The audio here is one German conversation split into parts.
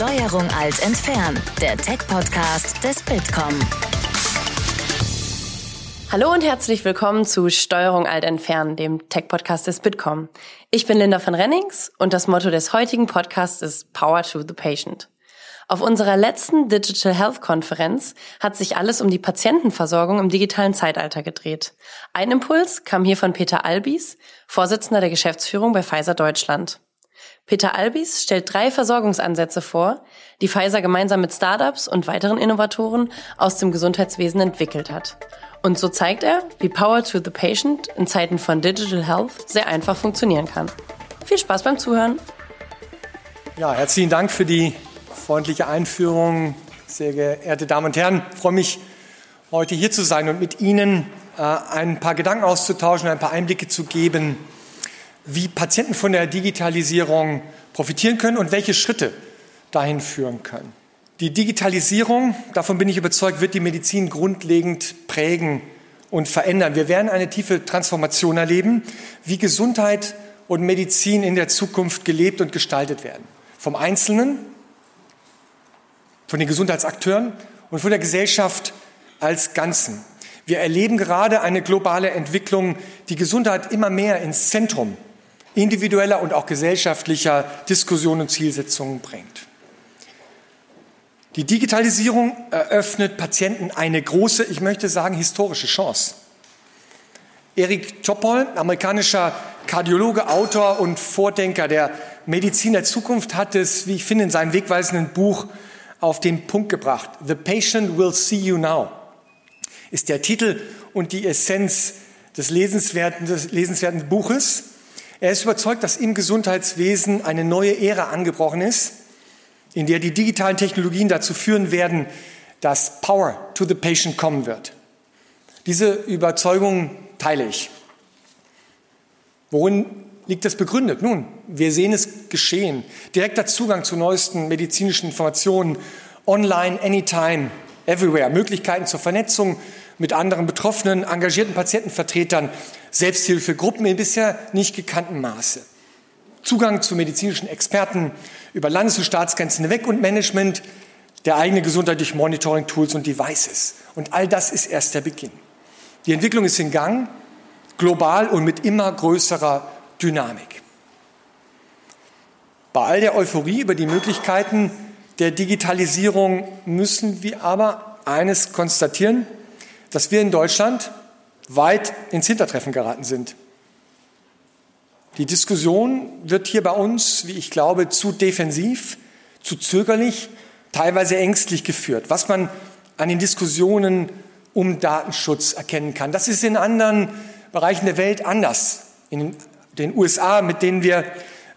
Steuerung alt entfernen, der Tech-Podcast des Bitkom. Hallo und herzlich willkommen zu Steuerung alt entfernen, dem Tech-Podcast des Bitkom. Ich bin Linda von Rennings und das Motto des heutigen Podcasts ist Power to the Patient. Auf unserer letzten Digital Health Konferenz hat sich alles um die Patientenversorgung im digitalen Zeitalter gedreht. Ein Impuls kam hier von Peter Albis, Vorsitzender der Geschäftsführung bei Pfizer Deutschland. Peter Albis stellt drei Versorgungsansätze vor, die Pfizer gemeinsam mit Startups und weiteren Innovatoren aus dem Gesundheitswesen entwickelt hat. Und so zeigt er, wie Power to the Patient in Zeiten von Digital Health sehr einfach funktionieren kann. Viel Spaß beim Zuhören. Ja, herzlichen Dank für die freundliche Einführung. Sehr geehrte Damen und Herren, ich freue mich, heute hier zu sein und mit Ihnen äh, ein paar Gedanken auszutauschen, ein paar Einblicke zu geben, wie Patienten von der Digitalisierung profitieren können und welche Schritte dahin führen können. Die Digitalisierung, davon bin ich überzeugt, wird die Medizin grundlegend prägen und verändern. Wir werden eine tiefe Transformation erleben, wie Gesundheit und Medizin in der Zukunft gelebt und gestaltet werden. Vom Einzelnen, von den Gesundheitsakteuren und von der Gesellschaft als Ganzen. Wir erleben gerade eine globale Entwicklung, die Gesundheit immer mehr ins Zentrum individueller und auch gesellschaftlicher Diskussionen und Zielsetzungen bringt. Die Digitalisierung eröffnet Patienten eine große, ich möchte sagen, historische Chance. Erik Topol, amerikanischer Kardiologe, Autor und Vordenker der Medizin der Zukunft, hat es, wie ich finde, in seinem wegweisenden Buch auf den Punkt gebracht. The Patient Will See You Now ist der Titel und die Essenz des lesenswerten, des lesenswerten Buches. Er ist überzeugt, dass im Gesundheitswesen eine neue Ära angebrochen ist in der die digitalen Technologien dazu führen werden, dass Power to the Patient kommen wird. Diese Überzeugung teile ich. Worin liegt das begründet? Nun, wir sehen es geschehen. Direkter Zugang zu neuesten medizinischen Informationen, online, anytime, everywhere. Möglichkeiten zur Vernetzung mit anderen Betroffenen, engagierten Patientenvertretern, Selbsthilfegruppen in bisher nicht gekanntem Maße. Zugang zu medizinischen Experten über Landes- und Staatsgrenzen hinweg und Management der eigenen Gesundheit durch Monitoring-Tools und Devices. Und all das ist erst der Beginn. Die Entwicklung ist in Gang, global und mit immer größerer Dynamik. Bei all der Euphorie über die Möglichkeiten der Digitalisierung müssen wir aber eines konstatieren, dass wir in Deutschland weit ins Hintertreffen geraten sind. Die Diskussion wird hier bei uns, wie ich glaube, zu defensiv, zu zögerlich, teilweise ängstlich geführt. Was man an den Diskussionen um Datenschutz erkennen kann. Das ist in anderen Bereichen der Welt anders. In den USA, mit denen wir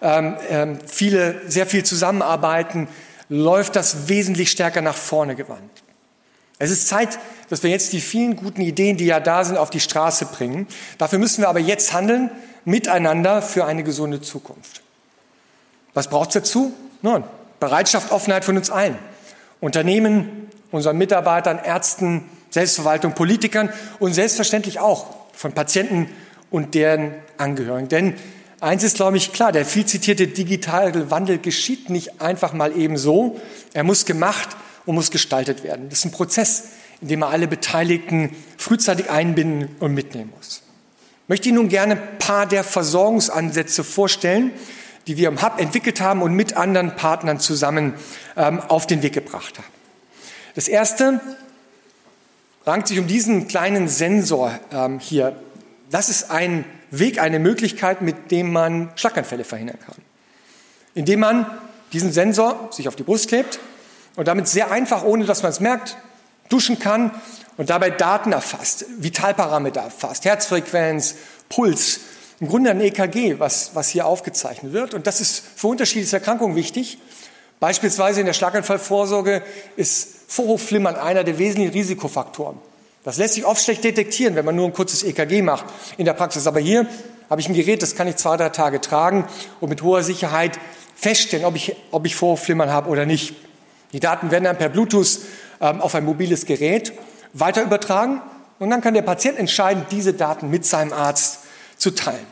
ähm, ähm, viele, sehr viel zusammenarbeiten, läuft das wesentlich stärker nach vorne gewandt. Es ist Zeit, dass wir jetzt die vielen guten Ideen, die ja da sind, auf die Straße bringen. Dafür müssen wir aber jetzt handeln, miteinander für eine gesunde Zukunft. Was braucht es dazu? Nun, Bereitschaft, Offenheit von uns allen. Unternehmen, unseren Mitarbeitern, Ärzten, Selbstverwaltung, Politikern und selbstverständlich auch von Patienten und deren Angehörigen. Denn eins ist, glaube ich, klar, der viel zitierte digitale Wandel geschieht nicht einfach mal eben so. Er muss gemacht und muss gestaltet werden. Das ist ein Prozess, in dem man alle Beteiligten frühzeitig einbinden und mitnehmen muss möchte Ihnen nun gerne ein paar der Versorgungsansätze vorstellen, die wir im Hub entwickelt haben und mit anderen Partnern zusammen ähm, auf den Weg gebracht haben. Das erste rankt sich um diesen kleinen Sensor ähm, hier. Das ist ein Weg, eine Möglichkeit, mit dem man Schlaganfälle verhindern kann. Indem man diesen Sensor sich auf die Brust klebt und damit sehr einfach, ohne dass man es merkt, duschen kann und dabei Daten erfasst, Vitalparameter erfasst, Herzfrequenz, Puls, im Grunde ein EKG, was, was hier aufgezeichnet wird. Und das ist für unterschiedliche Erkrankungen wichtig. Beispielsweise in der Schlaganfallvorsorge ist Vorhofflimmern einer der wesentlichen Risikofaktoren. Das lässt sich oft schlecht detektieren, wenn man nur ein kurzes EKG macht in der Praxis. Aber hier habe ich ein Gerät, das kann ich zwei, drei Tage tragen und mit hoher Sicherheit feststellen, ob ich, ob ich Vorhofflimmern habe oder nicht. Die Daten werden dann per Bluetooth ähm, auf ein mobiles Gerät weiter übertragen und dann kann der Patient entscheiden, diese Daten mit seinem Arzt zu teilen.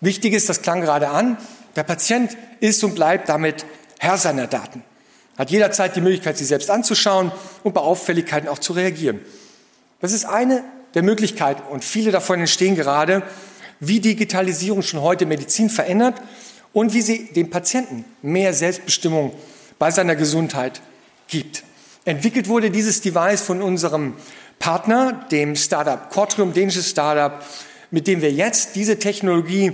Wichtig ist, das klang gerade an, der Patient ist und bleibt damit Herr seiner Daten. hat jederzeit die Möglichkeit, sie selbst anzuschauen und bei Auffälligkeiten auch zu reagieren. Das ist eine der Möglichkeiten und viele davon entstehen gerade, wie Digitalisierung schon heute Medizin verändert und wie sie dem Patienten mehr Selbstbestimmung bei seiner Gesundheit gibt. Entwickelt wurde dieses Device von unserem Partner, dem Startup Quatrium, dänisches Startup, mit dem wir jetzt diese Technologie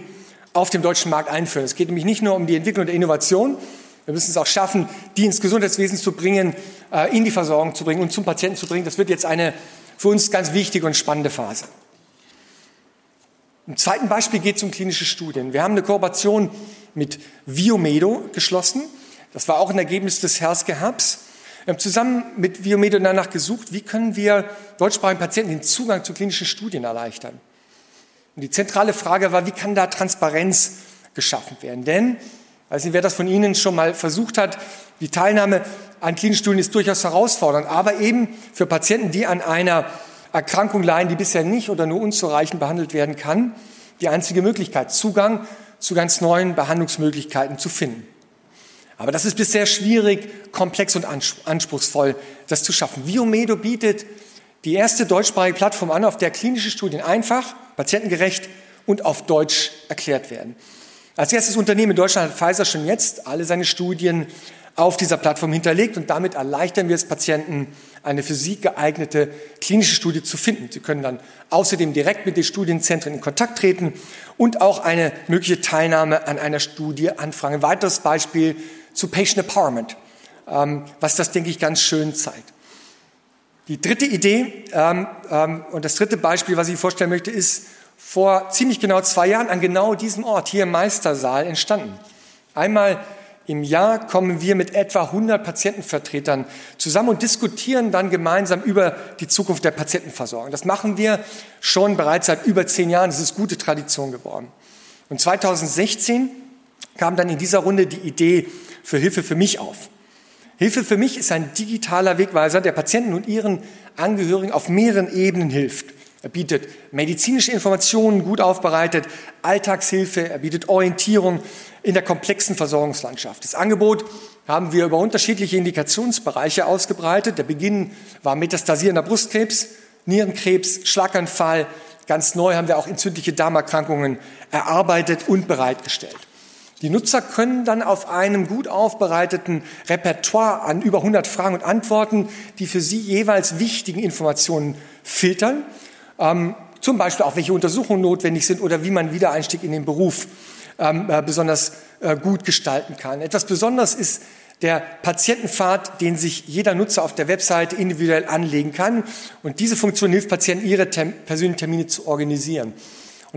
auf dem deutschen Markt einführen. Es geht nämlich nicht nur um die Entwicklung der Innovation, wir müssen es auch schaffen, die ins Gesundheitswesen zu bringen, äh, in die Versorgung zu bringen und zum Patienten zu bringen. Das wird jetzt eine für uns ganz wichtige und spannende Phase. Im zweiten Beispiel geht es um klinische Studien. Wir haben eine Kooperation mit Viomedo geschlossen. Das war auch ein Ergebnis des Healthcare Hubs. Wir haben zusammen mit Viomedo danach gesucht, wie können wir deutschsprachigen Patienten den Zugang zu klinischen Studien erleichtern. Und die zentrale Frage war, wie kann da Transparenz geschaffen werden? Denn, weiß nicht, wer das von Ihnen schon mal versucht hat, die Teilnahme an klinischen Studien ist durchaus herausfordernd, aber eben für Patienten, die an einer Erkrankung leiden, die bisher nicht oder nur unzureichend behandelt werden kann, die einzige Möglichkeit, Zugang zu ganz neuen Behandlungsmöglichkeiten zu finden. Aber das ist bisher schwierig, komplex und anspruchsvoll, das zu schaffen. Viomedo bietet die erste deutschsprachige Plattform an, auf der klinische Studien einfach, patientengerecht und auf Deutsch erklärt werden. Als erstes Unternehmen in Deutschland hat Pfizer schon jetzt alle seine Studien auf dieser Plattform hinterlegt und damit erleichtern wir es Patienten, eine für sie geeignete klinische Studie zu finden. Sie können dann außerdem direkt mit den Studienzentren in Kontakt treten und auch eine mögliche Teilnahme an einer Studie anfragen. Ein weiteres Beispiel zu Patient Empowerment, ähm, was das, denke ich, ganz schön zeigt. Die dritte Idee ähm, ähm, und das dritte Beispiel, was ich vorstellen möchte, ist vor ziemlich genau zwei Jahren an genau diesem Ort hier im Meistersaal entstanden. Einmal im Jahr kommen wir mit etwa 100 Patientenvertretern zusammen und diskutieren dann gemeinsam über die Zukunft der Patientenversorgung. Das machen wir schon bereits seit über zehn Jahren. Das ist gute Tradition geworden. Und 2016 kam dann in dieser Runde die Idee für Hilfe für mich auf. Hilfe für mich ist ein digitaler Wegweiser, der Patienten und ihren Angehörigen auf mehreren Ebenen hilft. Er bietet medizinische Informationen gut aufbereitet, Alltagshilfe, er bietet Orientierung in der komplexen Versorgungslandschaft. Das Angebot haben wir über unterschiedliche Indikationsbereiche ausgebreitet. Der Beginn war metastasierender Brustkrebs, Nierenkrebs, Schlaganfall. Ganz neu haben wir auch entzündliche Darmerkrankungen erarbeitet und bereitgestellt. Die Nutzer können dann auf einem gut aufbereiteten Repertoire an über 100 Fragen und Antworten die für sie jeweils wichtigen Informationen filtern ähm, zum Beispiel auch welche Untersuchungen notwendig sind oder wie man Wiedereinstieg in den Beruf ähm, äh, besonders äh, gut gestalten kann. Etwas Besonderes ist der Patientenpfad, den sich jeder Nutzer auf der Webseite individuell anlegen kann. Und diese Funktion hilft Patienten, ihre Tem persönlichen Termine zu organisieren.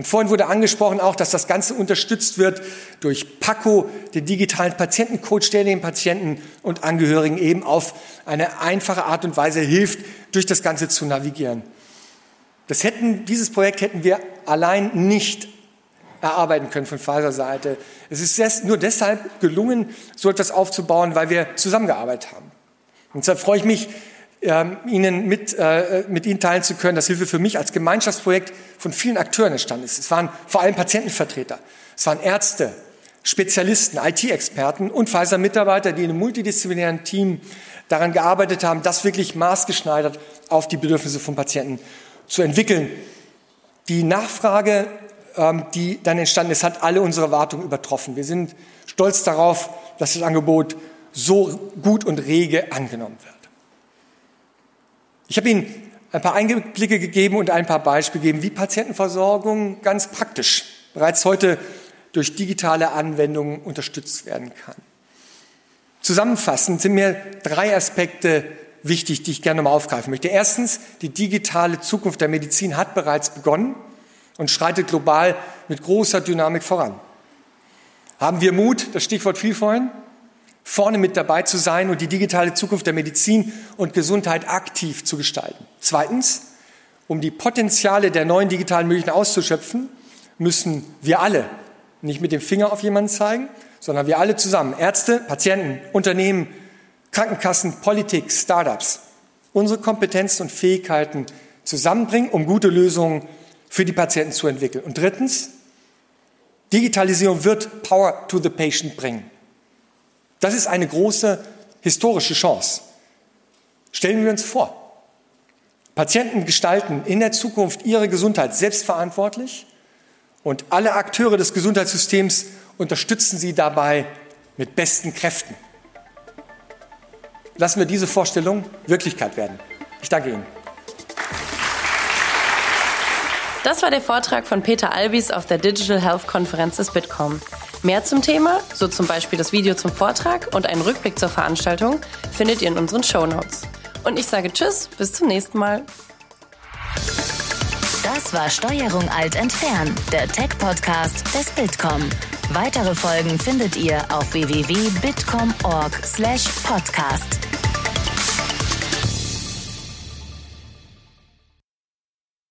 Und vorhin wurde angesprochen auch, dass das Ganze unterstützt wird durch PACO, den digitalen Patientencoach, der den Patienten und Angehörigen eben auf eine einfache Art und Weise hilft, durch das Ganze zu navigieren. Das hätten, dieses Projekt hätten wir allein nicht erarbeiten können von Pfizer-Seite. Es ist nur deshalb gelungen, so etwas aufzubauen, weil wir zusammengearbeitet haben. Und deshalb freue ich mich, ähm, Ihnen mit, äh, mit Ihnen teilen zu können, dass Hilfe für mich als Gemeinschaftsprojekt von vielen Akteuren entstanden ist. Es waren vor allem Patientenvertreter, es waren Ärzte, Spezialisten, IT-Experten und Pfizer-Mitarbeiter, die in einem multidisziplinären Team daran gearbeitet haben, das wirklich maßgeschneidert auf die Bedürfnisse von Patienten zu entwickeln. Die Nachfrage, ähm, die dann entstanden ist, hat alle unsere Erwartungen übertroffen. Wir sind stolz darauf, dass das Angebot so gut und rege angenommen wird. Ich habe Ihnen ein paar Einblicke gegeben und ein paar Beispiele gegeben, wie Patientenversorgung ganz praktisch bereits heute durch digitale Anwendungen unterstützt werden kann. Zusammenfassend sind mir drei Aspekte wichtig, die ich gerne mal aufgreifen möchte. Erstens, die digitale Zukunft der Medizin hat bereits begonnen und schreitet global mit großer Dynamik voran. Haben wir Mut, das Stichwort viel vorhin, vorne mit dabei zu sein und die digitale Zukunft der Medizin und Gesundheit aktiv zu gestalten. Zweitens, um die Potenziale der neuen digitalen Möglichkeiten auszuschöpfen, müssen wir alle nicht mit dem Finger auf jemanden zeigen, sondern wir alle zusammen, Ärzte, Patienten, Unternehmen, Krankenkassen, Politik, Startups unsere Kompetenzen und Fähigkeiten zusammenbringen, um gute Lösungen für die Patienten zu entwickeln. Und drittens, Digitalisierung wird Power to the Patient bringen. Das ist eine große historische Chance. Stellen wir uns vor, Patienten gestalten in der Zukunft ihre Gesundheit selbstverantwortlich und alle Akteure des Gesundheitssystems unterstützen sie dabei mit besten Kräften. Lassen wir diese Vorstellung Wirklichkeit werden. Ich danke Ihnen. Das war der Vortrag von Peter Albis auf der Digital Health Konferenz des Bitkom. Mehr zum Thema, so zum Beispiel das Video zum Vortrag und einen Rückblick zur Veranstaltung, findet ihr in unseren Show Notes. Und ich sage Tschüss, bis zum nächsten Mal. Das war Steuerung alt entfernen, der Tech-Podcast des Bitkom. Weitere Folgen findet ihr auf www.bitkom.org/podcast.